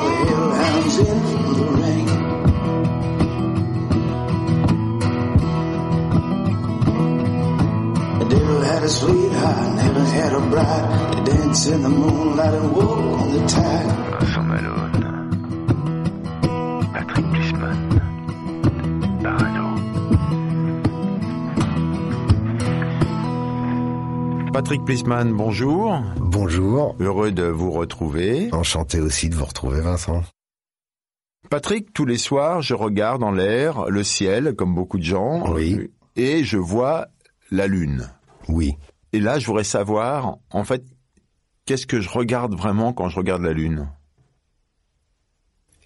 the hellhounds in the rain. The devil had a sweetheart, never had a bride. They dance in the moonlight and walk on the tide. Patrick Plisman, bonjour. Bonjour. Heureux de vous retrouver. Enchanté aussi de vous retrouver, Vincent. Patrick, tous les soirs, je regarde en l'air le ciel, comme beaucoup de gens. Oui. Et je vois la lune. Oui. Et là, je voudrais savoir, en fait, qu'est-ce que je regarde vraiment quand je regarde la lune?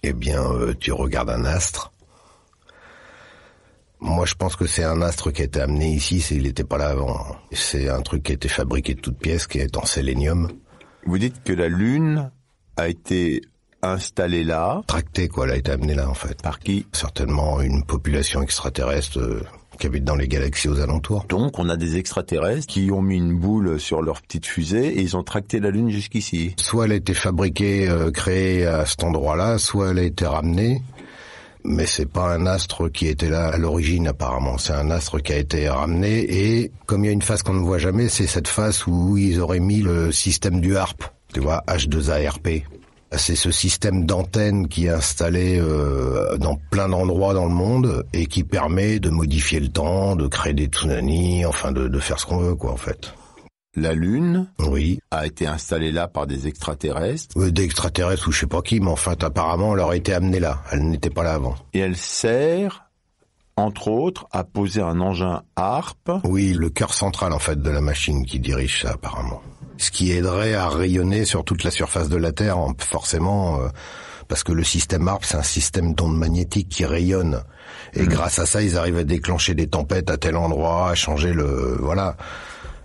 Eh bien, euh, tu regardes un astre. Moi, je pense que c'est un astre qui a été amené ici, c'est- il n'était pas là avant. C'est un truc qui a été fabriqué de toutes pièces, qui est en sélénium. Vous dites que la lune a été installée là. Tracté, quoi, elle a été amenée là, en fait. Par qui? Certainement une population extraterrestre euh, qui habite dans les galaxies aux alentours. Donc, on a des extraterrestres qui ont mis une boule sur leur petite fusée et ils ont tracté la lune jusqu'ici. Soit elle a été fabriquée, euh, créée à cet endroit-là, soit elle a été ramenée. Mais c'est pas un astre qui était là à l'origine apparemment. C'est un astre qui a été ramené et comme il y a une face qu'on ne voit jamais, c'est cette face où ils auraient mis le système du HARP. Tu vois, H2ARP. C'est ce système d'antenne qui est installé euh, dans plein d'endroits dans le monde et qui permet de modifier le temps, de créer des tsunamis, enfin de, de faire ce qu'on veut quoi en fait. La lune Oui, a été installée là par des extraterrestres Euh, d'extraterrestres ou je sais pas qui, mais enfin apparemment elle aurait été amenée là. Elle n'était pas là avant. et elle sert, entre autres, à poser un engin HARP Oui, le cœur central en fait de la machine qui dirige ça apparemment. Ce qui aiderait à rayonner sur toute la surface de la Terre, en- forcément, euh, parce que le système ARP c'est un système d'ondes magnétiques qui rayonne. Et grâce à ça, ils arrivent à déclencher des tempêtes à tel endroit, à changer le voilà.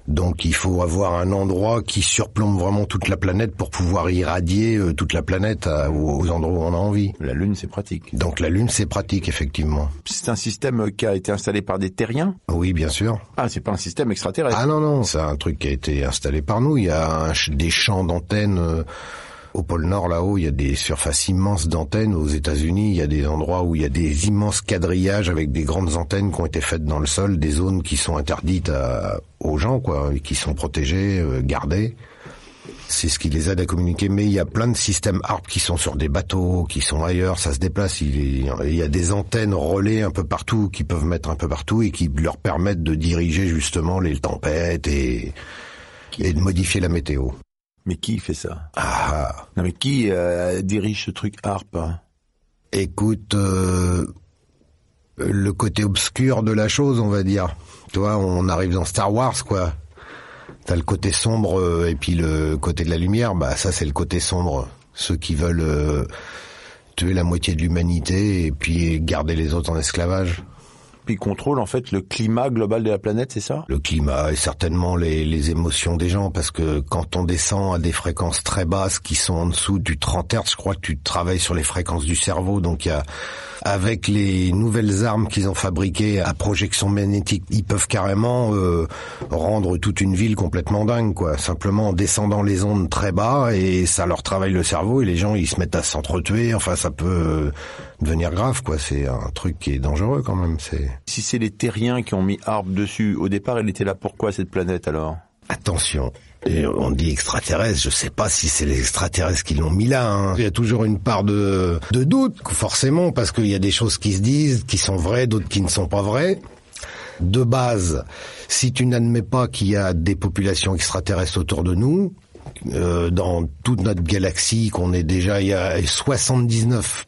Donc il faut avoir un endroit qui surplombe vraiment toute la planète pour pouvoir irradier euh, toute la planète à- aux endroits où on a envie. La lune, c'est pratique. Donc la Lune, c'est pratique, effectivement. C'est un système qui a été installé par des terriens? Oui, bien sûr. Ah, c'est pas un système extraterrestre. Ah non, non, c'est un truc qui a été installé par nous. Il y a un des champs d'antennes euh, au pôle Nord, là-haut. Il y a des surfaces immenses d'antennes. Aux États-Unis, il y a des endroits où il y a des immenses quadrillages avec des grandes antennes qui ont été faites dans le sol, des zones qui sont interdites à- aux gens, quoi, et qui sont protégées, euh, gardées. C'est ce qui les aide à communiquer. Mais il y a plein de systèmes ARP qui sont sur des bateaux, qui sont ailleurs, ça se déplace. Il y a- il y a des antennes relais un peu partout, qui peuvent mettre un peu partout et qui leur permettent de diriger justement les tempêtes et, et de modifier la météo. Mais qui fait ça? Ah, Non, mais qui euh, dirige ce truc HARP hein? Écoute, euh, le côté obscur de la chose, on va dire. Tu vois, on arrive dans Star Wars, quoi. T'as le côté sombre euh, et puis le côté de la lumière. Bah ça, c'est le côté sombre. Ceux qui veulent euh, tuer la moitié de l'humanité et puis garder les autres en esclavage. Puis contrôle en fait le climat global de la planète, c'est ça? Le climat et certainement les, les émotions des gens, parce que quand on descend à des fréquences très basses qui sont en dessous du 30 Hz, je crois que tu travailles sur les fréquences du cerveau, donc il y a avec les nouvelles armes qu'ils ont fabriquées à projection magnétique, ils peuvent carrément euh, rendre toute une ville complètement dingue, quoi. Simplement en descendant les ondes très bas et ça leur travaille le cerveau et les gens ils se mettent à s'entretuer. Enfin, ça peut devenir grave, quoi. C'est un truc qui est dangereux quand même. C'est Si c'est les terriens qui ont mis Harp dessus, au départ, elle était là pourquoi cette planète alors? Attention. Et on dit extraterrestre, je sais pas si c'est les extraterrestres qui l'ont mis là. hein. Il y a toujours une part de, de doute, forcément, parce qu'il y a des choses qui se disent, qui sont vraies, d'autres qui ne sont pas vraies. De base, si tu n'admets pas qu'il y a des populations extraterrestres autour de nous, euh, dans toute notre galaxie, qu'on est déjà, il y a 79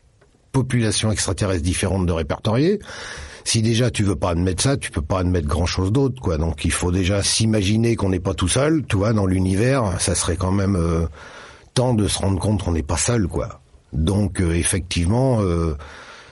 populations extraterrestres différentes de répertoriées. Si déjà tu veux pas admettre ça, tu peux pas admettre grand chose d'autre, quoi. Donc il faut déjà s'imaginer qu'on n'est pas tout seul, tu vois, dans l'univers. Ça serait quand même euh, temps de se rendre compte qu'on n'est pas seul, quoi. Donc euh, effectivement, euh,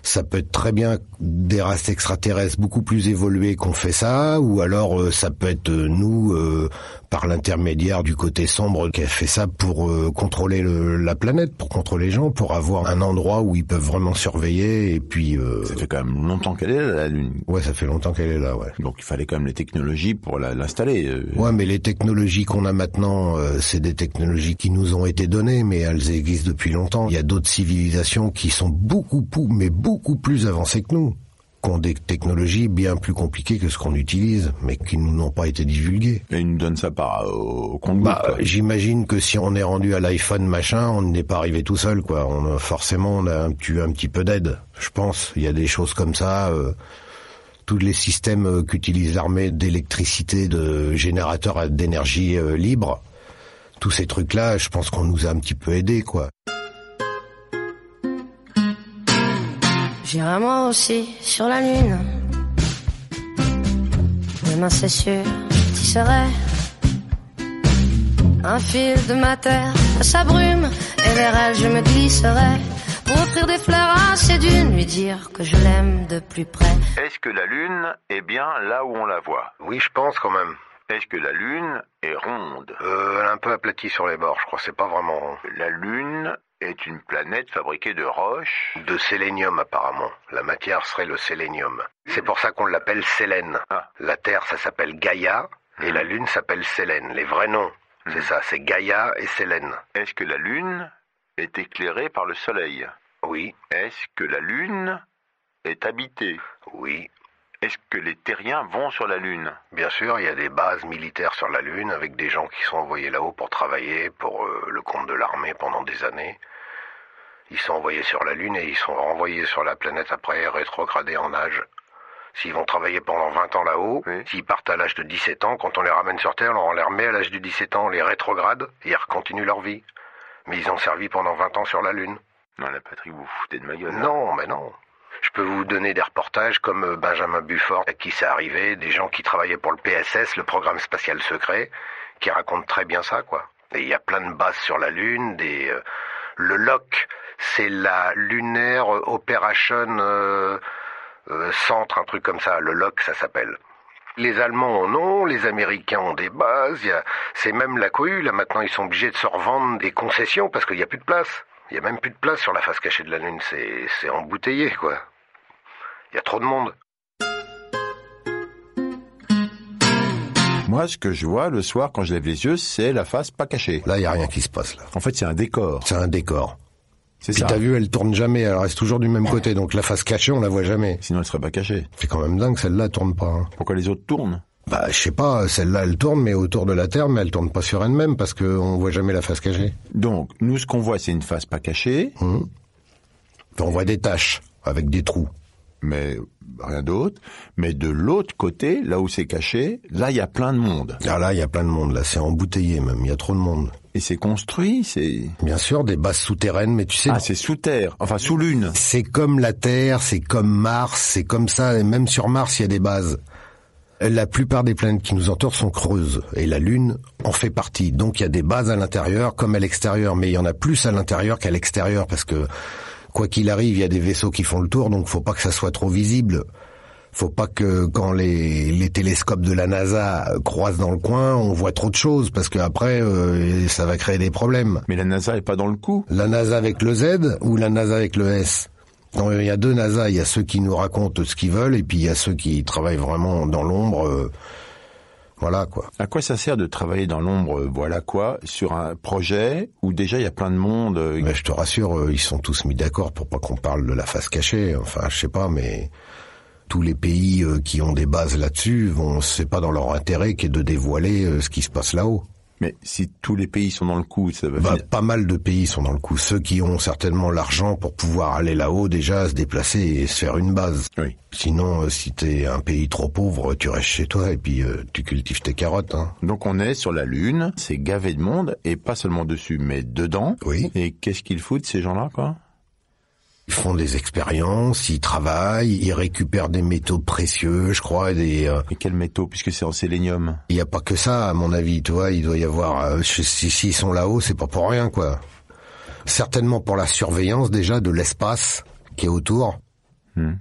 ça peut être très bien des races extraterrestres beaucoup plus évoluées qu'on fait ça, ou alors euh, ça peut être euh, nous, euh, par l'intermédiaire du côté sombre, qui a fait ça pour euh, contrôler le- la planète, pour contrôler les gens, pour avoir un endroit où ils peuvent vraiment surveiller, et puis... euh, Ça fait quand même longtemps qu'elle est là, la Lune. ouais, ça fait longtemps qu'elle est là, ouais. Donc il fallait quand même les technologies pour l'installer. euh. Ouais, mais les technologies qu'on a maintenant, euh, c'est des technologies qui nous ont été données, mais elles existent depuis longtemps. Il y a d'autres civilisations qui sont beaucoup, mais beaucoup plus avancées que nous, qui ont des technologies bien plus compliquées que ce qu'on utilise, mais qui nous n'ont pas été divulguées. Et ils nous donnent ça par au, au compte Bah, j'imagine que si on est rendu à l'iPhone machin, on n'est pas arrivé tout seul, quoi. On a, forcément, on a un, petit- un petit peu d'aide, je pense. Il y a des choses comme ça. euh, tous les systèmes euh, qu'utilise l'armée d'électricité, de générateurs d'énergie euh, libre, tous ces trucs-là, je pense qu'on nous a un petit peu aidés, quoi. J'irai moi aussi sur la lune. Demain c'est sûr, j'y serai. Un fil de ma terre à sa brume, et vers elle je me glisserai. Pour offrir des fleurs à ses dunes, lui dire que je l'aime de plus près. Est-ce que la Lune est bien là où on la voit? Oui, je pense quand même. Est-ce que la Lune est ronde? Euh, elle est un peu aplatie sur les bords, je crois. C'est pas vraiment rond. La Lune est une planète fabriquée de roches. De sélénium, apparemment. La matière serait le sélénium. C'est pour ça qu'on l'appelle Sélène. Ah. La Terre, ça s'appelle Gaïa, et la Lune s'appelle Sélène. Les vrais noms, c'est ça, c'est Gaïa et Sélène. Est-ce que la Lune est éclairée par le Soleil? Oui, Est-ce que la Lune est habitée? Oui. Est-ce que les terriens vont sur la Lune? Bien sûr, il y a des bases militaires sur la Lune avec des gens qui sont envoyés là-haut pour travailler pour euh, le compte de l'armée pendant des années. Ils sont envoyés sur la Lune et ils sont renvoyés sur la planète après rétrogradés en âge. S'ils vont travailler pendant 20 ans là-haut, Oui. s'ils partent à l'âge de 17 ans, quand on les ramène sur Terre, on les remet à l'âge de 17 ans, on les rétrograde et ils continuent leur vie. Mais ils ont servi pendant 20 ans sur la Lune. Non, la Patrick, vous vous foutez de ma gueule. là. Non, mais non. Je peux vous donner des reportages comme euh, Benjamin Bufford, à qui c'est arrivé, des gens qui travaillaient pour le PSS, le programme spatial secret, qui racontent très bien ça, quoi. Et il y a plein de bases sur la Lune, des... euh, le LOC, c'est la Lunaire Operation euh, euh, Centre, un truc comme ça. Le LOC, ça s'appelle. Les Allemands en ont, les Américains ont des bases, il y a- c'est même la cohue, là maintenant ils sont obligés de se revendre des concessions parce qu'il n'y a plus de place. Il n'y a même plus de place sur la face cachée de la Lune, c'est c'est embouteillé quoi. Il y a trop de monde. Moi, ce que je vois le soir quand je lève les yeux, c'est la face pas cachée. Là, il n'y a rien qui se passe là. En fait, c'est un décor. C'est un décor. C'est Puis ça. t'as vu, elle tourne jamais, elle reste toujours du même côté, donc la face cachée, on la voit jamais. Sinon, elle serait pas cachée. C'est quand même dingue, celle-là tourne pas. hein. Pourquoi les autres tournent? Bah, je sais pas, celle-là elle tourne, mais autour de la Terre, mais elle tourne pas sur elle-même parce qu'on voit jamais la face cachée. Donc, nous, ce qu'on voit, c'est une face pas cachée. Puis on voit des taches avec des trous. mais rien d'autre. Mais de l'autre côté, là où c'est caché, là, il y a plein de monde. Ah là, il y a plein de monde, là, c'est embouteillé même, il y a trop de monde. Et c'est construit, c'est... Bien sûr, des bases souterraines, mais tu sais, Ah, c'est sous terre, enfin sous lune. c'est comme la Terre, c'est comme Mars, c'est comme ça, et même sur Mars, il y a des bases. La plupart des planètes qui nous entourent sont creuses, et la Lune en fait partie. Donc il y a des bases à l'intérieur comme à l'extérieur, mais il y en a plus à l'intérieur qu'à l'extérieur, parce que quoi qu'il arrive, il y a des vaisseaux qui font le tour, donc faut pas que ça soit trop visible. Faut pas que quand les, les télescopes de la NASA croisent dans le coin, on voit trop de choses, parce que après, euh, ça va créer des problèmes. Mais la NASA est pas dans le coup. La NASA avec le Z ou la NASA avec le S? Non, Il y a deux NASA, il y a ceux qui nous racontent ce qu'ils veulent et puis il y a ceux qui travaillent vraiment dans l'ombre. euh, voilà quoi. À quoi ça sert de travailler dans l'ombre, euh, voilà quoi, sur un projet où déjà il y a plein de monde euh, Mais je te rassure, ils sont tous mis d'accord pour pas qu'on parle de la face cachée. Enfin, je sais pas, mais tous les pays euh, qui ont des bases là-dessus, vont, c'est pas dans leur intérêt qu'est de dévoiler euh, ce qui se passe là-haut. Mais si tous les pays sont dans le coup, ça va Bah, finir- pas mal de pays sont dans le coup. Ceux qui ont certainement l'argent pour pouvoir aller là-haut, déjà, se déplacer et se faire une base. Oui. Sinon, euh, si t'es un pays trop pauvre, tu restes chez toi et puis euh, tu cultives tes carottes. Hein. Donc on est sur la Lune, c'est gavé de monde, et pas seulement dessus, mais dedans. Oui. Et qu'est-ce qu'ils foutent, ces gens-là, quoi? Ils font des expériences, ils travaillent, ils récupèrent des métaux précieux, je crois. Des, euh, Et quels métaux, puisque c'est en sélénium il n'y a pas que ça, à mon avis. Tu vois, il doit y avoir. euh, si s'ils sont là-haut, c'est pas pour rien, quoi. Certainement pour la surveillance déjà de l'espace qui est autour. Hmm.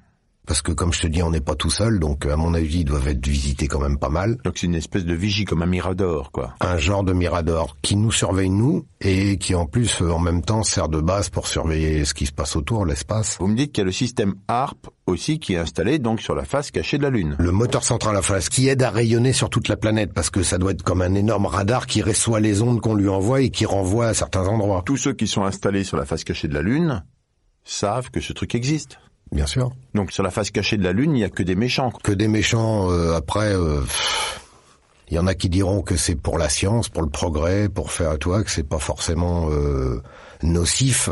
Parce que comme je te dis, on n'est pas tout seul, donc à mon avis, ils doivent être visités quand même pas mal. Donc c'est une espèce de vigie, comme un mirador, quoi. Un genre de mirador qui nous surveille nous et qui en plus, euh, en même temps, sert de base pour surveiller ce qui se passe autour, l'espace. Vous me dites qu'il y a le système HARP aussi qui est installé donc sur la face cachée de la Lune. Le moteur central à phase qui aide à rayonner sur toute la planète parce que ça doit être comme un énorme radar qui reçoit les ondes qu'on lui envoie et qui renvoie à certains endroits. Tous ceux qui sont installés sur la face cachée de la Lune savent que ce truc existe. Bien sûr. Donc sur la face cachée de la Lune, il n'y a que des méchants. Que des méchants euh, après euh, il y en a qui diront que c'est pour la science, pour le progrès, pour faire toi que c'est pas forcément euh, nocif.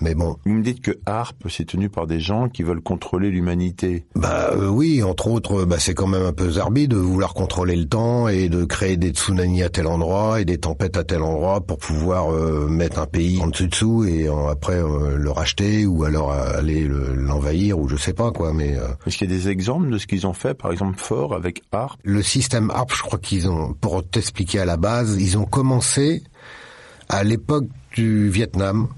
Mais bon, Vous me dites que HARP, c'est tenu par des gens qui veulent contrôler l'humanité. bah euh, oui, entre autres, bah, c'est quand même un peu zarbi de vouloir contrôler le temps et de créer des tsunamis à tel endroit et des tempêtes à tel endroit pour pouvoir euh, mettre un pays en dessous dessous et euh, après euh, le racheter ou alors euh, aller le- l'envahir ou je sais pas quoi. Mais euh, Est-ce qu'il y a des exemples de ce qu'ils ont fait, par exemple fort avec HARP le système HARP, je crois qu'ils ont, pour t'expliquer à la base, ils ont commencé à l'époque du Vietnam.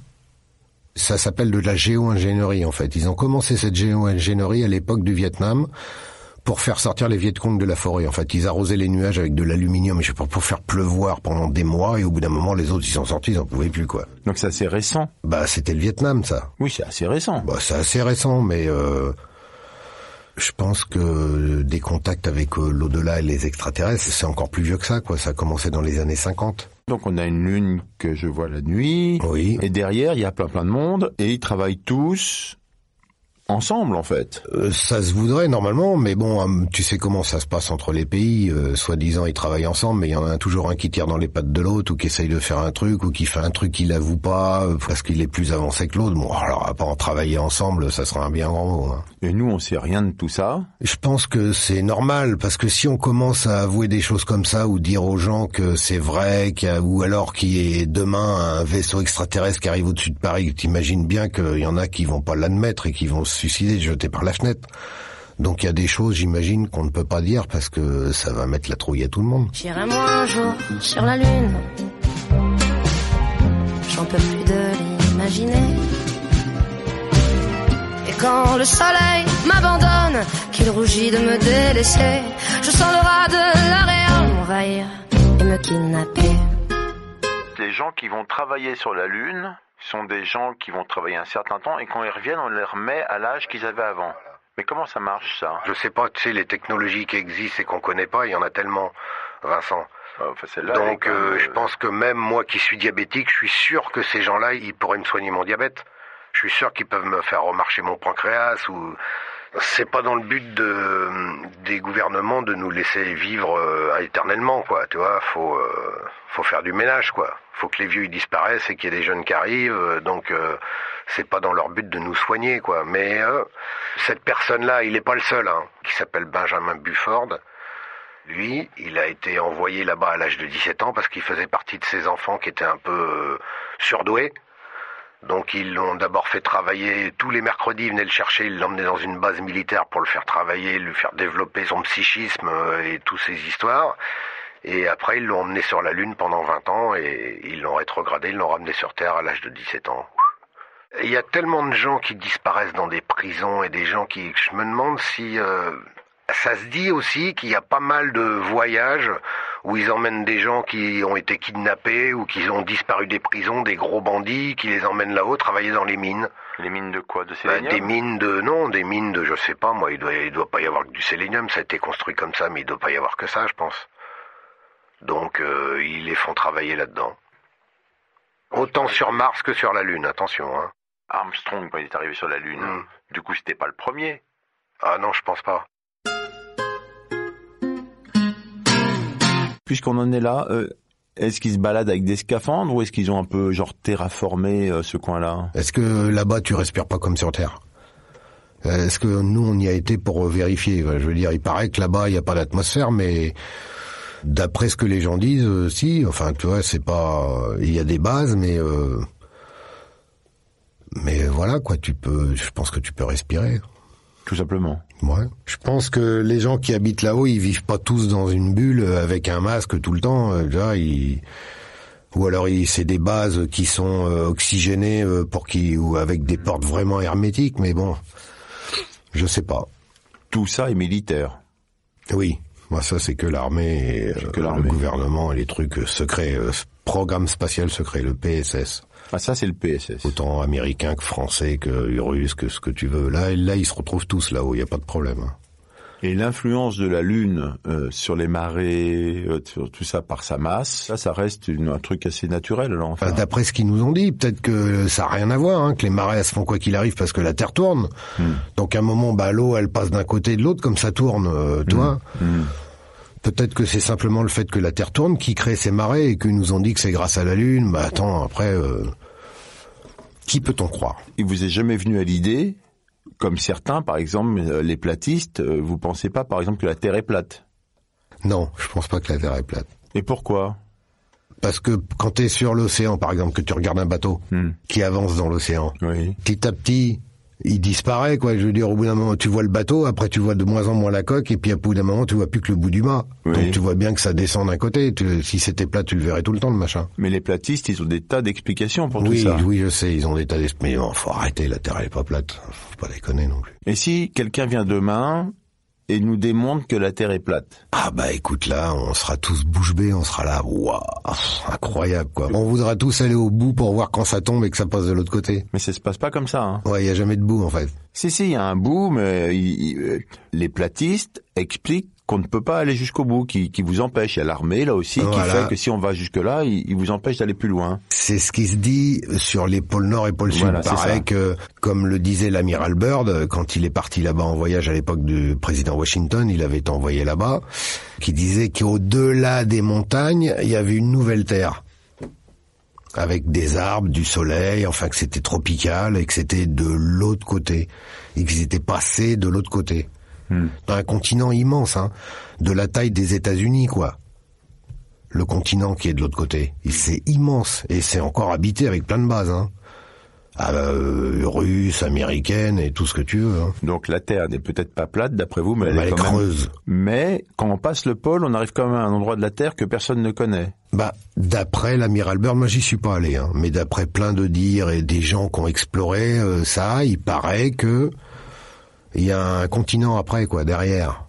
Ça s'appelle de la géo-ingénierie en fait. Ils ont commencé cette géo-ingénierie à l'époque du Vietnam pour faire sortir les Vietcong de la forêt. En fait, ils arrosaient les nuages avec de l'aluminium, je sais pas, pour faire pleuvoir pendant des mois et au bout d'un moment, les autres, ils sont sortis, ils en pouvaient plus quoi. Donc c'est assez récent. Bah, c'était le Vietnam, ça. Oui, c'est assez récent. Bah, c'est assez récent, mais euh, je pense que des contacts avec euh, l'au-delà et les extraterrestres, c'est encore plus vieux que ça, quoi. Ça a commencé dans les années 50. Donc on a une lune que je vois la nuit. Oui. Et derrière, il y a plein plein de monde. Et ils travaillent tous ensemble, en fait. Euh, ça se voudrait normalement, mais bon, hum, tu sais comment ça se passe entre les pays. euh, Soi-disant, ils travaillent ensemble, mais il y en a toujours un qui tire dans les pattes de l'autre, ou qui essaye de faire un truc, ou qui fait un truc qu'il avoue pas, euh, parce qu'il est plus avancé que l'autre. Bon, alors à pas en travailler ensemble, ça sera un bien grand mot. hein. Et nous, on sait rien de tout ça. Je pense que c'est normal parce que si on commence à avouer des choses comme ça ou dire aux gens que c'est vrai, qu'il y a- ou alors qu'il y ait demain un vaisseau extraterrestre qui arrive au-dessus de Paris, t'imagines bien qu'il y en a qui vont pas l'admettre et qui vont se suicider, jeter par la fenêtre. Donc il y a des choses, j'imagine, qu'on ne peut pas dire parce que ça va mettre la trouille à tout le monde. J'irai moi un jour sur la lune. J'en peux plus de l'imaginer. Et quand le soleil m'abandonne, qu'il rougit de me délaisser, je sens le rat de l'aréa m'envahir et me kidnapper. Les gens qui vont travailler sur la Lune sont des gens qui vont travailler un certain temps et quand ils reviennent, on les remet à l'âge qu'ils avaient avant. Mais comment ça marche ça? Je sais pas, tu sais, les technologies qui existent et qu'on connaît pas, il y en a tellement, Vincent. Enfin, est Donc euh, je euh, pense que même moi qui suis diabétique, je suis sûr que ces gens-là, ils pourraient me soigner mon diabète. Je suis sûr qu'ils peuvent me faire remarcher mon pancréas ou c'est pas dans le but de des gouvernements de nous laisser vivre euh, éternellement quoi, tu vois, faut euh, faut faire du ménage quoi. Faut que les vieux disparaissent et qu'il y ait des jeunes qui arrivent euh, donc euh, c'est pas dans leur but de nous soigner quoi. Mais euh, cette personne-là, il est pas le seul hein, qui s'appelle Benjamin Bufford. Lui, il a été envoyé là-bas à l'âge de 17 ans parce qu'il faisait partie de ces enfants qui étaient un peu surdoués. Donc ils l'ont d'abord fait travailler tous les mercredis, ils venaient le chercher, ils l'emmenaient dans une base militaire pour le faire travailler, lui faire développer son psychisme euh, et toutes ces histoires. Et après ils l'ont emmené sur la Lune pendant 20 ans et ils l'ont rétrogradé, ils l'ont ramené sur Terre à l'âge de 17 ans. Il y a tellement de gens qui disparaissent dans des prisons et des gens qui... Je me demande si... euh, ça se dit aussi qu'il y a pas mal de voyages où ils emmènent des gens qui ont été kidnappés ou qui ont disparu des prisons, des gros bandits, qui les emmènent là-haut travailler dans les mines. Les mines de quoi? De Bah, sélénium des mines de non, des mines de je sais pas moi. Il doit, il doit pas y avoir que du sélénium. Ça a été construit comme ça, mais il doit pas y avoir que ça, je pense. Donc euh, ils les font travailler là-dedans. Autant sur Mars que sur la Lune, attention. Hein. Armstrong, quand il est arrivé sur la Lune, Mm. du coup, c'était pas le premier. Ah non, je pense pas. Puisqu'on en est là, euh, Est-ce qu'ils se baladent avec des scaphandres ou est-ce qu'ils ont un peu genre terraformé euh, ce coin-là? Est-ce que là-bas tu respires pas comme sur Terre? Euh, Est-ce que nous on y a été pour vérifier? Je veux dire, il paraît que là-bas il n'y a pas d'atmosphère, mais d'après ce que les gens disent, euh, si. Enfin, tu vois, c'est pas. Il y a des bases, mais euh, mais voilà quoi. Tu peux. Je pense que tu peux respirer. Tout simplement. Ouais. Je pense que les gens qui habitent là-haut, ils vivent pas tous dans une bulle avec un masque tout le temps. Euh, Déjà, ils... ou alors ils- c'est des bases qui sont euh, oxygénées euh, pour qui ou avec des portes vraiment hermétiques. Mais bon, je sais pas. Tout ça est militaire. Oui, moi ça c'est que l'armée et euh, que le gouvernement et les trucs euh, secrets, euh, programme spatial secret, le PSS. Ah ça c'est le PSS. Autant américain que français que russe que ce que tu veux. Là, là ils se retrouvent tous là-haut. Il y a pas de problème. hein. Et l'influence de la Lune euh, sur les marées, euh, sur tout ça par sa masse, ça, ça reste une- un truc assez naturel. Alors, enfin, Enfin, D'après ce qu'ils nous ont dit, peut-être que ça a rien à voir, hein, que les marées elles se font quoi qu'il arrive parce que la Terre tourne. Donc à un moment, bah l'eau elle passe d'un côté et de l'autre comme ça tourne, euh, tu vois. Peut-être que c'est simplement le fait que la Terre tourne qui crée ces marées et que nous ont dit que c'est grâce à la Lune. Bah attends, après, euh, qui peut-on croire? Il vous est jamais venu à l'idée, comme certains, par exemple, euh, les platistes, euh, vous pensez pas, par exemple, que la Terre est plate? Non, je pense pas que la Terre est plate. Et pourquoi? Parce que quand tu es sur l'océan, par exemple, que tu regardes un bateau Hmm. qui avance dans l'océan, Oui. petit à petit, il disparaît, quoi. Je veux dire, au bout d'un moment, tu vois le bateau, après tu vois de moins en moins la coque, et puis au bout d'un moment, tu vois plus que le bout du mât. Oui. Donc tu vois bien que ça descend d'un côté. Tu- si c'était plat, tu le verrais tout le temps, le machin. Mais les platistes, ils ont des tas d'explications pour oui, tout ça. oui, je sais, ils ont des tas d'esprit. Mais bon, faut arrêter, la Terre elle est pas plate. Faut pas déconner non plus. Et si quelqu'un vient demain et nous démontre que la Terre est plate Ah bah écoute là, on sera tous bouche bée, on sera là, waouh, incroyable quoi. On voudra tous aller au bout pour voir quand ça tombe et que ça passe de l'autre côté. Mais ça se passe pas comme ça. Hein. Ouais, il y a jamais de bout en fait. Si, si, il y a un bout, mais il- il- euh, les platistes expliquent qu'on ne peut pas aller jusqu'au bout, qui, qui vous empêche. Il y a l'armée, là aussi, qui fait que si on va jusque-là, il, il vous empêche d'aller plus loin. C'est ce qui se dit sur les pôles Nord et pôle Sud. Voilà, c'est Pareil que, comme le disait l'amiral Byrd, quand il est parti là-bas en voyage à l'époque du président Washington, il avait été envoyé là-bas, qui disait qu'au-delà des montagnes, il y avait une nouvelle terre. Avec des arbres, du soleil, enfin que c'était tropical et que c'était de l'autre côté. Et qu'ils étaient passés de l'autre côté. Dans un continent immense, hein, de la taille des États-Unis, quoi le continent qui est de l'autre côté. C'est immense et c'est encore habité avec plein de bases. Hein. Ah, euh, russe, américaine et tout ce que tu veux. Hein. Donc la Terre n'est peut-être pas plate, d'après vous, mais elle, Bah, est quand même... creuse. Mais quand on passe le pôle, on arrive quand même à un endroit de la Terre que personne ne connaît. Bah, d'après l'amiral Byrd, moi j'y suis pas allé, hein, mais d'après plein de dires et des gens qui ont exploré euh, ça, il paraît que il y a un continent après, quoi, derrière.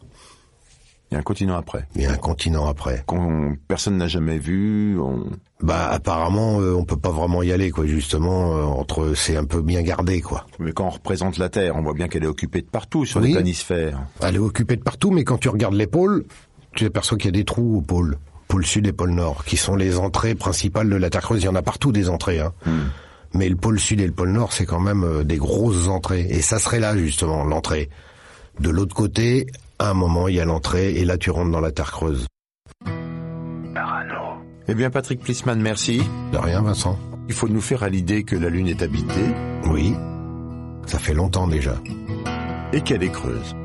Il y a un continent après. Il y a un continent après. Qu'on personne n'a jamais vu. On... Bah, apparemment, euh, on peut pas vraiment y aller, quoi. Justement, euh, entre, c'est un peu bien gardé, quoi. Mais quand on représente la Terre, on voit bien qu'elle est occupée de partout sur Oui. les planisphères. Elle est occupée de partout, mais quand tu regardes les pôles, tu aperçois qu'il y a des trous au pôle. Pôle sud et pôle nord, qui sont les entrées principales de la Terre creuse. Il y en a partout des entrées, hein. Mais le pôle sud et le pôle nord, c'est quand même euh, des grosses entrées. Et ça serait là, justement, l'entrée. De l'autre côté, à un moment, il y a l'entrée, et là, tu rentres dans la Terre creuse. Parano. Eh bien, Patrick Plisman, merci. De rien, Vincent Il faut nous faire à l'idée que la Lune est habitée Oui. Ça fait longtemps déjà. et qu'elle est creuse.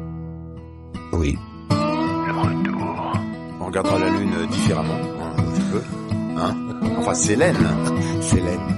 Oui. Le retour. On regardera la Lune différemment, hein, un petit peu. Hein enfin, c'est laine. C'est laine.